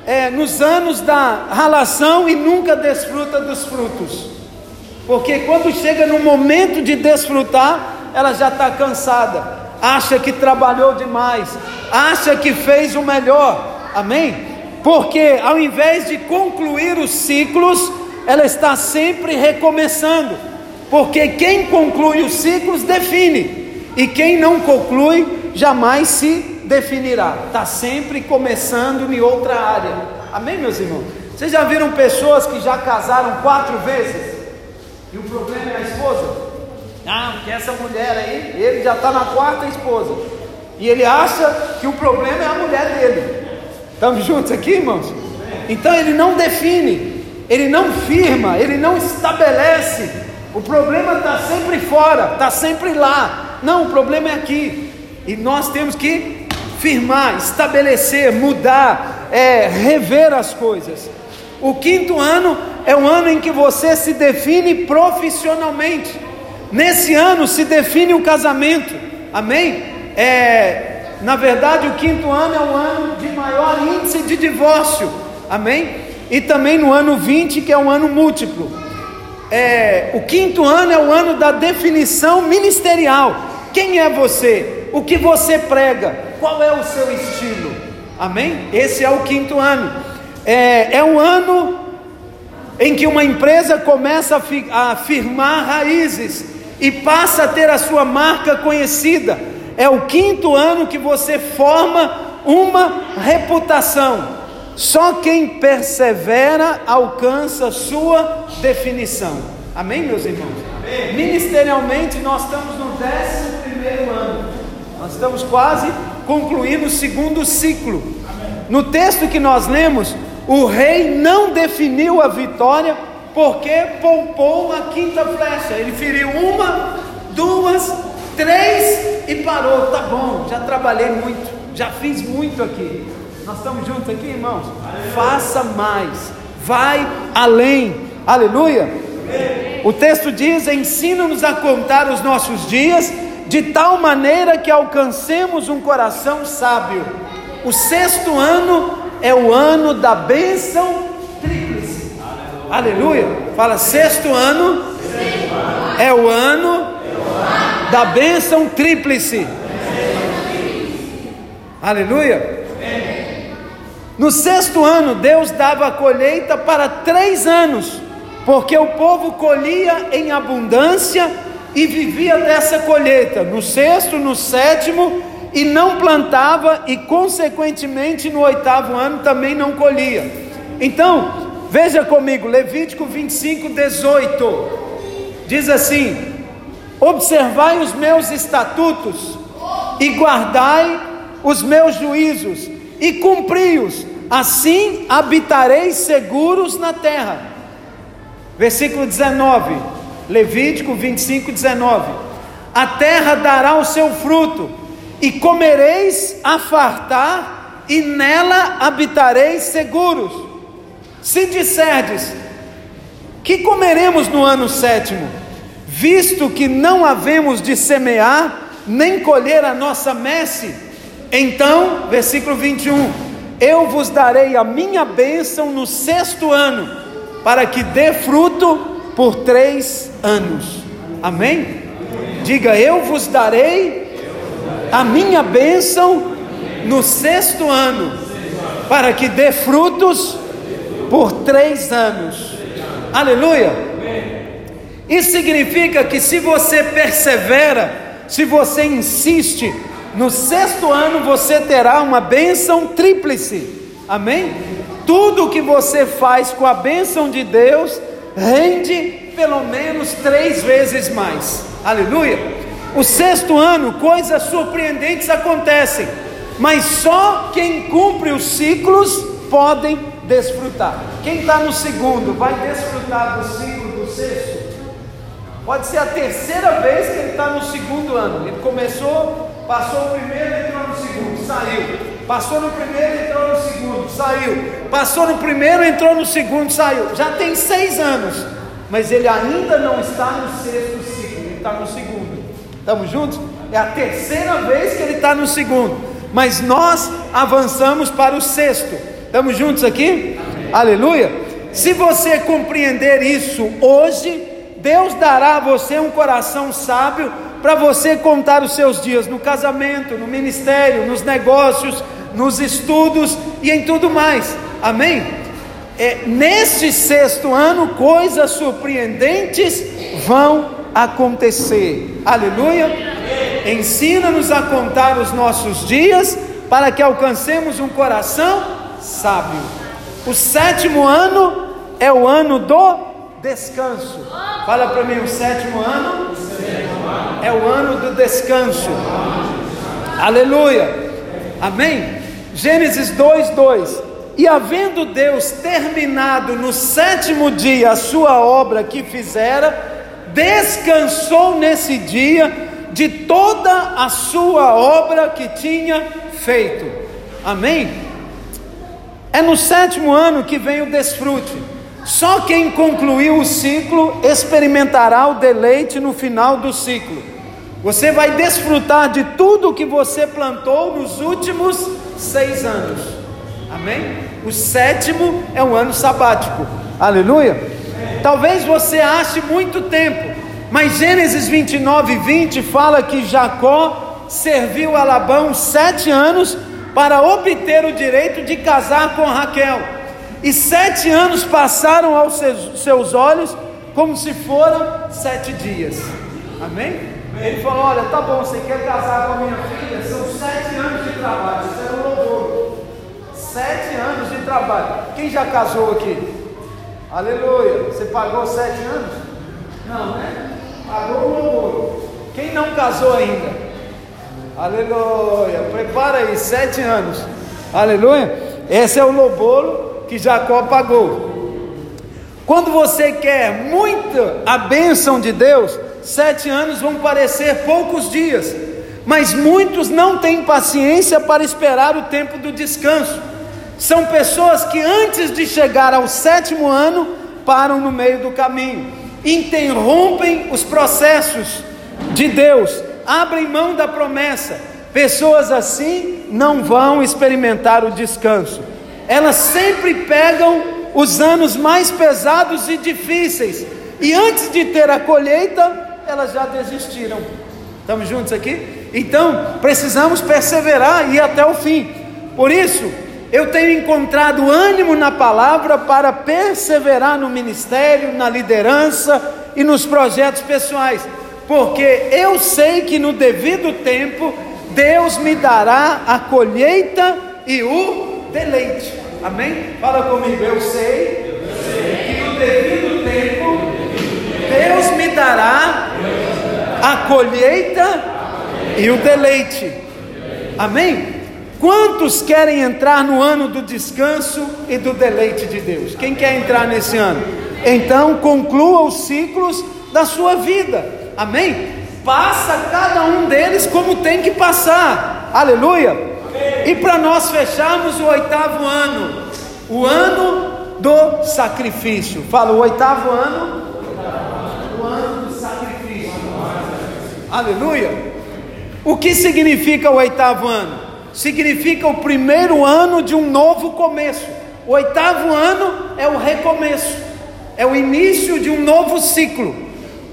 é, nos anos da ralação e nunca desfruta dos frutos. Porque quando chega no momento de desfrutar, ela já está cansada, acha que trabalhou demais, acha que fez o melhor, amém? Porque ao invés de concluir os ciclos, ela está sempre recomeçando. Porque quem conclui os ciclos define, e quem não conclui jamais se definirá. Está sempre começando em outra área. Amém, meus irmãos? Vocês já viram pessoas que já casaram quatro vezes? E o problema é a esposa? Ah, porque essa mulher aí, ele já está na quarta esposa. E ele acha que o problema é a mulher dele. Estamos juntos aqui, irmãos? Então ele não define, ele não firma, ele não estabelece o problema está sempre fora, está sempre lá. Não, o problema é aqui. E nós temos que firmar, estabelecer, mudar, é, rever as coisas. O quinto ano é o ano em que você se define profissionalmente. Nesse ano se define o casamento. Amém? É, na verdade, o quinto ano é o ano de maior índice de divórcio. Amém? E também no ano 20, que é um ano múltiplo é, o quinto ano é o ano da definição ministerial. Quem é você? O que você prega? Qual é o seu estilo? Amém? Esse é o quinto ano. É, é um ano em que uma empresa começa a, fi, a firmar raízes e passa a ter a sua marca conhecida. É o quinto ano que você forma uma reputação. Só quem persevera alcança sua definição. Amém, meus irmãos? Amém. Ministerialmente, nós estamos no 11 ano. Nós estamos quase concluindo o segundo ciclo. Amém. No texto que nós lemos, o rei não definiu a vitória porque poupou a quinta flecha. Ele feriu uma, duas, três e parou. Tá bom, já trabalhei muito, já fiz muito aqui. Nós estamos juntos aqui, irmãos? Aleluia. Faça mais, vai além. Aleluia. O texto diz: ensina-nos a contar os nossos dias de tal maneira que alcancemos um coração sábio. O sexto ano é o ano da bênção tríplice. Aleluia. Aleluia. Fala, sexto ano é o ano da bênção tríplice. Aleluia. No sexto ano, Deus dava a colheita para três anos, porque o povo colhia em abundância e vivia dessa colheita. No sexto, no sétimo, e não plantava, e consequentemente no oitavo ano também não colhia. Então, veja comigo, Levítico 25, 18, diz assim: Observai os meus estatutos e guardai os meus juízos e cumpri-os, assim habitareis seguros na terra. Versículo 19, Levítico 25, 19: A terra dará o seu fruto, e comereis a fartar, e nela habitareis seguros. Se disserdes, que comeremos no ano sétimo? Visto que não havemos de semear, nem colher a nossa messe, então, versículo 21, eu vos darei a minha bênção no sexto ano, para que dê fruto por três anos. Amém? Diga, eu vos darei a minha bênção no sexto ano, para que dê frutos por três anos. Aleluia! Isso significa que se você persevera, se você insiste, no sexto ano você terá uma bênção tríplice. Amém? Tudo que você faz com a bênção de Deus rende pelo menos três vezes mais. Aleluia! O sexto ano, coisas surpreendentes acontecem, mas só quem cumpre os ciclos podem desfrutar. Quem está no segundo vai desfrutar do ciclo do sexto? Pode ser a terceira vez que ele está no segundo ano. Ele começou, passou o primeiro, entrou no segundo, saiu. Passou no primeiro, entrou no segundo, saiu. Passou no primeiro, entrou no segundo, saiu. Já tem seis anos, mas ele ainda não está no sexto ciclo, ele está no segundo. Estamos juntos? É a terceira vez que ele está no segundo, mas nós avançamos para o sexto. Estamos juntos aqui? Aleluia. Se você compreender isso hoje, Deus dará a você um coração sábio para você contar os seus dias no casamento, no ministério, nos negócios, nos estudos e em tudo mais. Amém? É, neste sexto ano, coisas surpreendentes vão acontecer. Aleluia. Ensina-nos a contar os nossos dias para que alcancemos um coração sábio. O sétimo ano é o ano do descanso. Fala para mim, o sétimo ano é o ano do descanso. Aleluia. Amém? Gênesis 2, 2. E havendo Deus terminado no sétimo dia a sua obra que fizera, descansou nesse dia de toda a sua obra que tinha feito. Amém? É no sétimo ano que vem o desfrute. Só quem concluiu o ciclo experimentará o deleite no final do ciclo. Você vai desfrutar de tudo o que você plantou nos últimos seis anos. Amém? O sétimo é um ano sabático. Aleluia. Talvez você ache muito tempo, mas Gênesis 29 e 20 fala que Jacó serviu a Labão sete anos para obter o direito de casar com Raquel. E sete anos passaram aos seus olhos como se foram sete dias. Amém? Ele falou: Olha, tá bom, você quer casar com a minha filha? São sete anos de trabalho. Isso era um louvor. Sete anos de trabalho. Quem já casou aqui? Aleluia. Você pagou sete anos? Não, né? Pagou um louvor. Quem não casou ainda? Aleluia. Prepara aí, sete anos. Aleluia. Esse é o lobolo que Jacó pagou. Quando você quer muita a bênção de Deus, sete anos vão parecer poucos dias, mas muitos não têm paciência para esperar o tempo do descanso. São pessoas que antes de chegar ao sétimo ano param no meio do caminho, interrompem os processos de Deus abrem mão da promessa. Pessoas assim não vão experimentar o descanso. Elas sempre pegam os anos mais pesados e difíceis, e antes de ter a colheita, elas já desistiram. Estamos juntos aqui? Então, precisamos perseverar e ir até o fim. Por isso, eu tenho encontrado ânimo na palavra para perseverar no ministério, na liderança e nos projetos pessoais, porque eu sei que no devido tempo Deus me dará a colheita e o deleite. Amém? Fala comigo, eu sei, eu sei. que no devido tempo Deus me dará a colheita e o deleite. Amém? Quantos querem entrar no ano do descanso e do deleite de Deus? Quem quer entrar nesse ano? Então conclua os ciclos da sua vida. Amém? Passa cada um deles como tem que passar. Aleluia. E para nós fecharmos o oitavo ano, o ano do sacrifício. Fala o oitavo ano. O ano do sacrifício. Aleluia. O que significa o oitavo ano? significa o primeiro ano de um novo começo. O oitavo ano é o recomeço, é o início de um novo ciclo.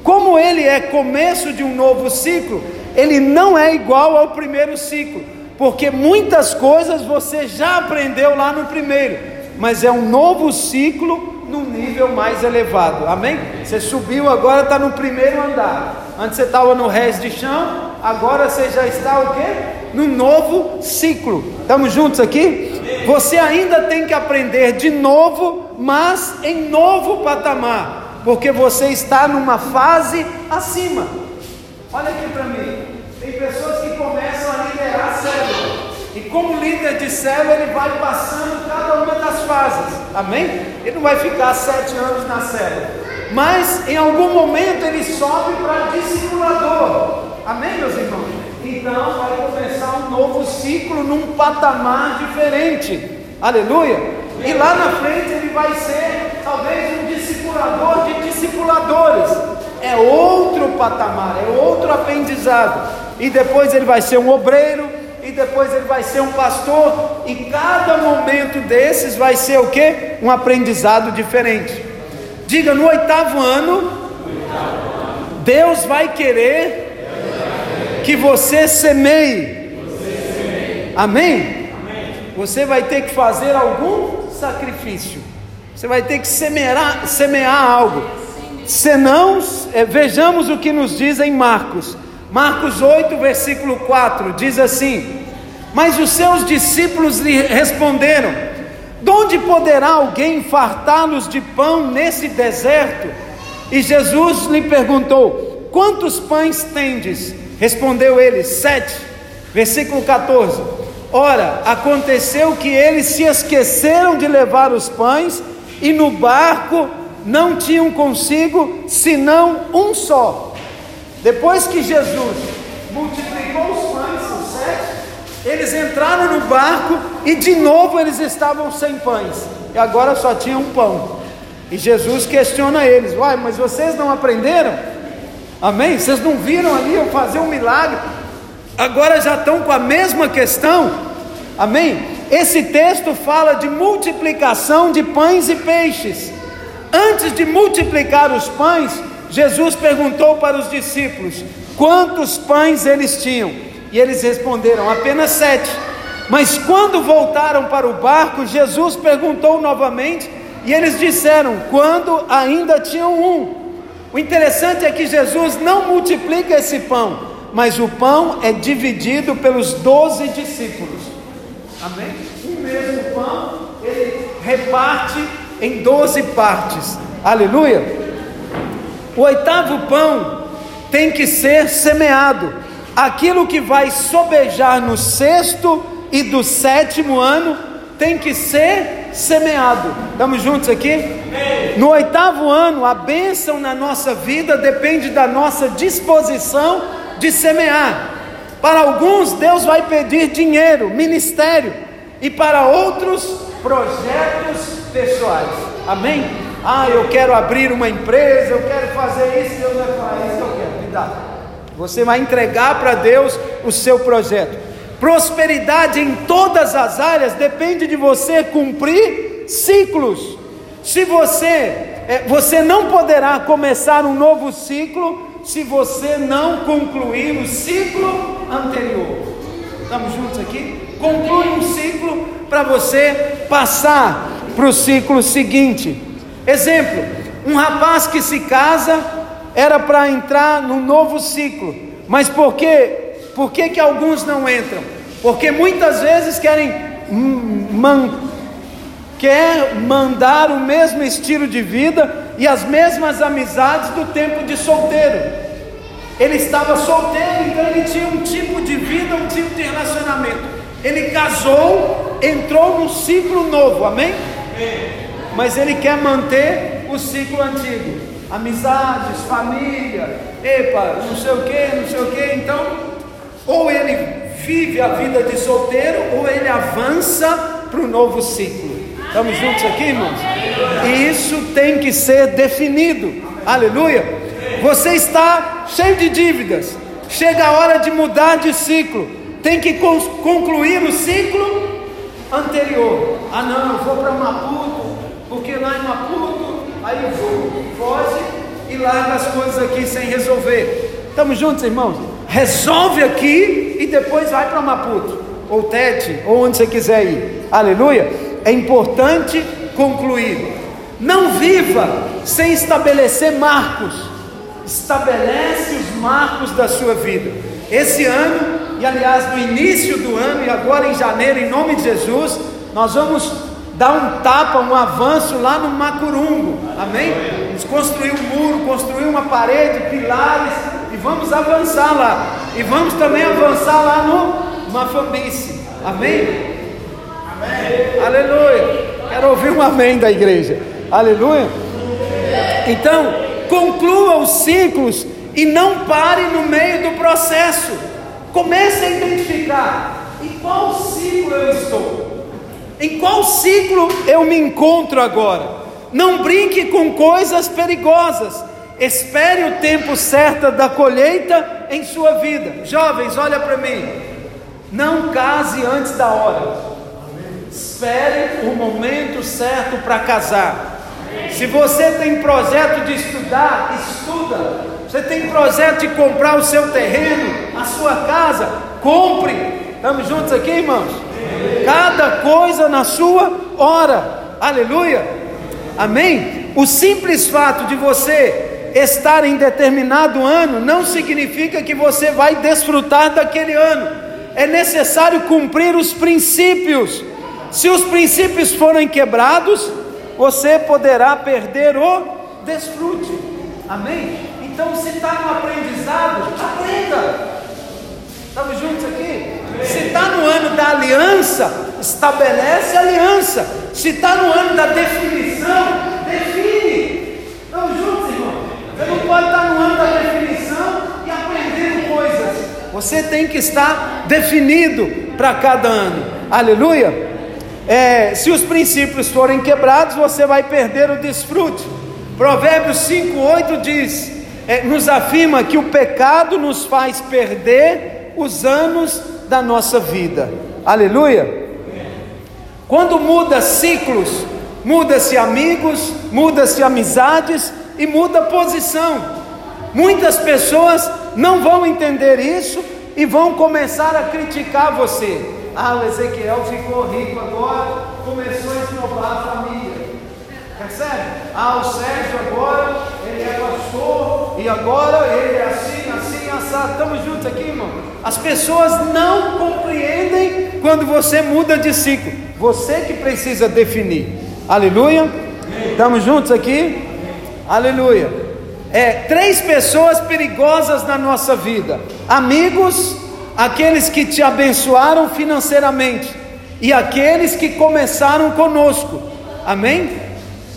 Como ele é começo de um novo ciclo, ele não é igual ao primeiro ciclo, porque muitas coisas você já aprendeu lá no primeiro, mas é um novo ciclo num nível mais elevado. Amém? Você subiu, agora está no primeiro andar. Antes você estava no resto de chão, agora você já está o quê? No novo ciclo. Estamos juntos aqui? Você ainda tem que aprender de novo, mas em novo patamar, porque você está numa fase acima. Olha aqui para mim. Tem pessoas que começam a liderar célula. E como líder de célula, ele vai passando cada uma das fases. Amém? Ele não vai ficar sete anos na célula. Mas em algum momento ele sobe para discipulador. Amém, meus irmãos? Então vai começar um novo ciclo num patamar diferente. Aleluia! E lá na frente ele vai ser talvez um discipulador de discipuladores. É outro patamar, é outro aprendizado. E depois ele vai ser um obreiro, e depois ele vai ser um pastor, e cada momento desses vai ser o que? Um aprendizado diferente. Diga, no oitavo ano, Deus vai querer que você semeie. Amém? Você vai ter que fazer algum sacrifício. Você vai ter que semear, semear algo. Senão, é, vejamos o que nos diz em Marcos. Marcos 8, versículo 4, diz assim: Mas os seus discípulos lhe responderam: De onde poderá alguém fartá-los de pão nesse deserto? E Jesus lhe perguntou: Quantos pães tendes? Respondeu ele, 7, versículo 14: Ora, aconteceu que eles se esqueceram de levar os pães, e no barco não tinham consigo senão um só. Depois que Jesus multiplicou os pães, os sete, eles entraram no barco e de novo eles estavam sem pães, e agora só tinham um pão. E Jesus questiona eles: Uai, mas vocês não aprenderam? Amém? Vocês não viram ali eu fazer um milagre? Agora já estão com a mesma questão. Amém? Esse texto fala de multiplicação de pães e peixes. Antes de multiplicar os pães, Jesus perguntou para os discípulos quantos pães eles tinham. E eles responderam: apenas sete. Mas quando voltaram para o barco, Jesus perguntou novamente, e eles disseram: quando ainda tinham um. O interessante é que Jesus não multiplica esse pão, mas o pão é dividido pelos doze discípulos. Amém? O mesmo pão ele reparte em doze partes. Aleluia! O oitavo pão tem que ser semeado. Aquilo que vai sobejar no sexto e do sétimo ano tem que ser semeado. Estamos juntos aqui? No oitavo ano, a bênção na nossa vida depende da nossa disposição de semear. Para alguns, Deus vai pedir dinheiro, ministério, e para outros, projetos pessoais. Amém? Ah, eu quero abrir uma empresa, eu quero fazer isso, Deus vai falar isso, eu quero, me dá. Você vai entregar para Deus o seu projeto. Prosperidade em todas as áreas depende de você cumprir ciclos. Se você, é, você não poderá começar um novo ciclo se você não concluir o ciclo anterior. Estamos juntos aqui? Conclui um ciclo para você passar para o ciclo seguinte. Exemplo: um rapaz que se casa era para entrar num novo ciclo, mas por quê? Por que, que alguns não entram? Porque muitas vezes querem man, quer mandar o mesmo estilo de vida e as mesmas amizades do tempo de solteiro. Ele estava solteiro, então ele tinha um tipo de vida, um tipo de relacionamento. Ele casou, entrou num ciclo novo, amém? Mas ele quer manter o ciclo antigo. Amizades, família, epa, não sei o que, não sei o que. Então, ou ele vive a vida de solteiro, ou ele avança para o novo ciclo. Estamos juntos aqui, irmãos? E isso tem que ser definido. Aleluia. Você está cheio de dívidas. Chega a hora de mudar de ciclo. Tem que concluir o ciclo anterior. Ah, não, eu vou para Maputo, porque lá em Maputo, aí vou, foge e larga as coisas aqui sem resolver. Estamos juntos, irmãos? Resolve aqui e depois vai para Maputo, ou Tete, ou onde você quiser ir. Aleluia é importante concluir. Não viva sem estabelecer marcos. Estabelece os marcos da sua vida. Esse ano, e aliás no início do ano, e agora em janeiro, em nome de Jesus, nós vamos dar um tapa, um avanço lá no Macurungo. Amém? Vamos construir um muro, construir uma parede, pilares, e vamos avançar lá. E vamos também avançar lá no Mafambice. Amém? Aleluia. Quero ouvir um amém da igreja. Aleluia. Então, conclua os ciclos e não pare no meio do processo. Comece a identificar em qual ciclo eu estou. Em qual ciclo eu me encontro agora? Não brinque com coisas perigosas. Espere o tempo certo da colheita em sua vida. Jovens, olha para mim. Não case antes da hora. Espere o momento certo para casar. Se você tem projeto de estudar, estuda. Você tem projeto de comprar o seu terreno, a sua casa, compre. Estamos juntos aqui, irmãos? Cada coisa na sua hora. Aleluia. Amém? O simples fato de você estar em determinado ano não significa que você vai desfrutar daquele ano. É necessário cumprir os princípios se os princípios forem quebrados, você poderá perder o desfrute. Amém? Então, se está no aprendizado, aprenda. Estamos juntos aqui? Se está no ano da aliança, estabelece aliança. Se está no ano da definição, define. Estamos juntos, irmão? Você não pode estar no ano da definição e aprendendo coisas. Você tem que estar definido para cada ano. Aleluia? é, se os princípios forem quebrados, você vai perder o desfrute. Provérbios 5,8 diz: é, nos afirma que o pecado nos faz perder os anos da nossa vida. Aleluia! Quando muda ciclos, muda-se amigos, muda-se amizades e muda posição. Muitas pessoas não vão entender isso e vão começar a criticar você. Ah, o Ezequiel ficou rico agora, começou a esnobar a família. Percebe? Ah, o Sérgio agora, ele é pastor, e agora ele é assim, assim, assado. Estamos juntos aqui, irmão? As pessoas não compreendem quando você muda de ciclo. Você que precisa definir. Aleluia? Estamos juntos aqui? Aleluia. É, três pessoas perigosas na nossa vida: amigos, aqueles que te abençoaram financeiramente e aqueles que começaram conosco. Amém?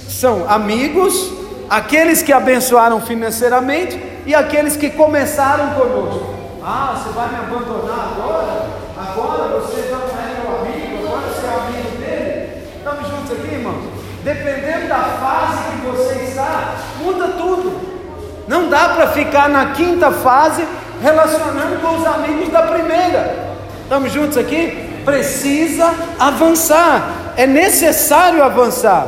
São amigos, aqueles que abençoaram financeiramente e aqueles que começaram conosco. Ah, você vai me abandonar agora? Agora você não é meu amigo, agora você é amigo dele. Estamos juntos aqui, irmãos? Dependendo da fase que você está, muda tudo. Não dá para ficar na quinta fase relacionando com os amigos da primeira. Estamos juntos aqui? Precisa avançar, é necessário avançar.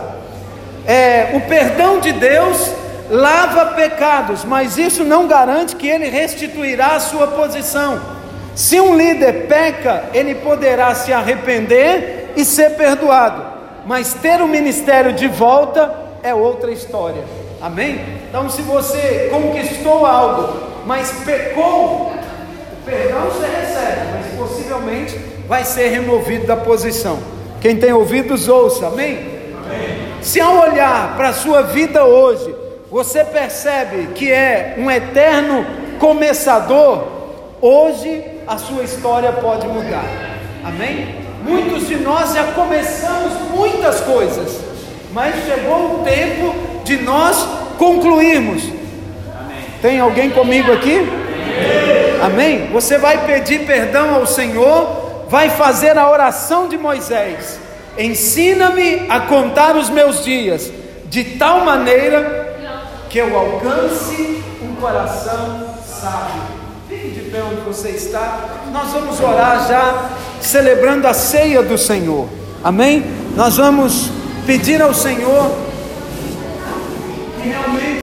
É, o perdão de Deus lava pecados, mas isso não garante que ele restituirá a sua posição. Se um líder peca, ele poderá se arrepender e ser perdoado, mas ter o ministério de volta é outra história. Amém? Então, se você conquistou algo, mas pecou, o perdão você recebe, mas possivelmente vai ser removido da posição. Quem tem ouvidos, ouça. Amém? Amém. Se ao olhar para a sua vida hoje, você percebe que é um eterno começador, hoje a sua história pode mudar. Amém? Muitos de nós já começamos muitas coisas, mas chegou o tempo de nós concluirmos. Tem alguém comigo aqui? Amém? Você vai pedir perdão ao Senhor, vai fazer a oração de Moisés. Ensina-me a contar os meus dias, de tal maneira que eu alcance um coração sábio. Fique de pé onde você está. Nós vamos orar já, celebrando a ceia do Senhor. Amém? Nós vamos pedir ao Senhor que realmente.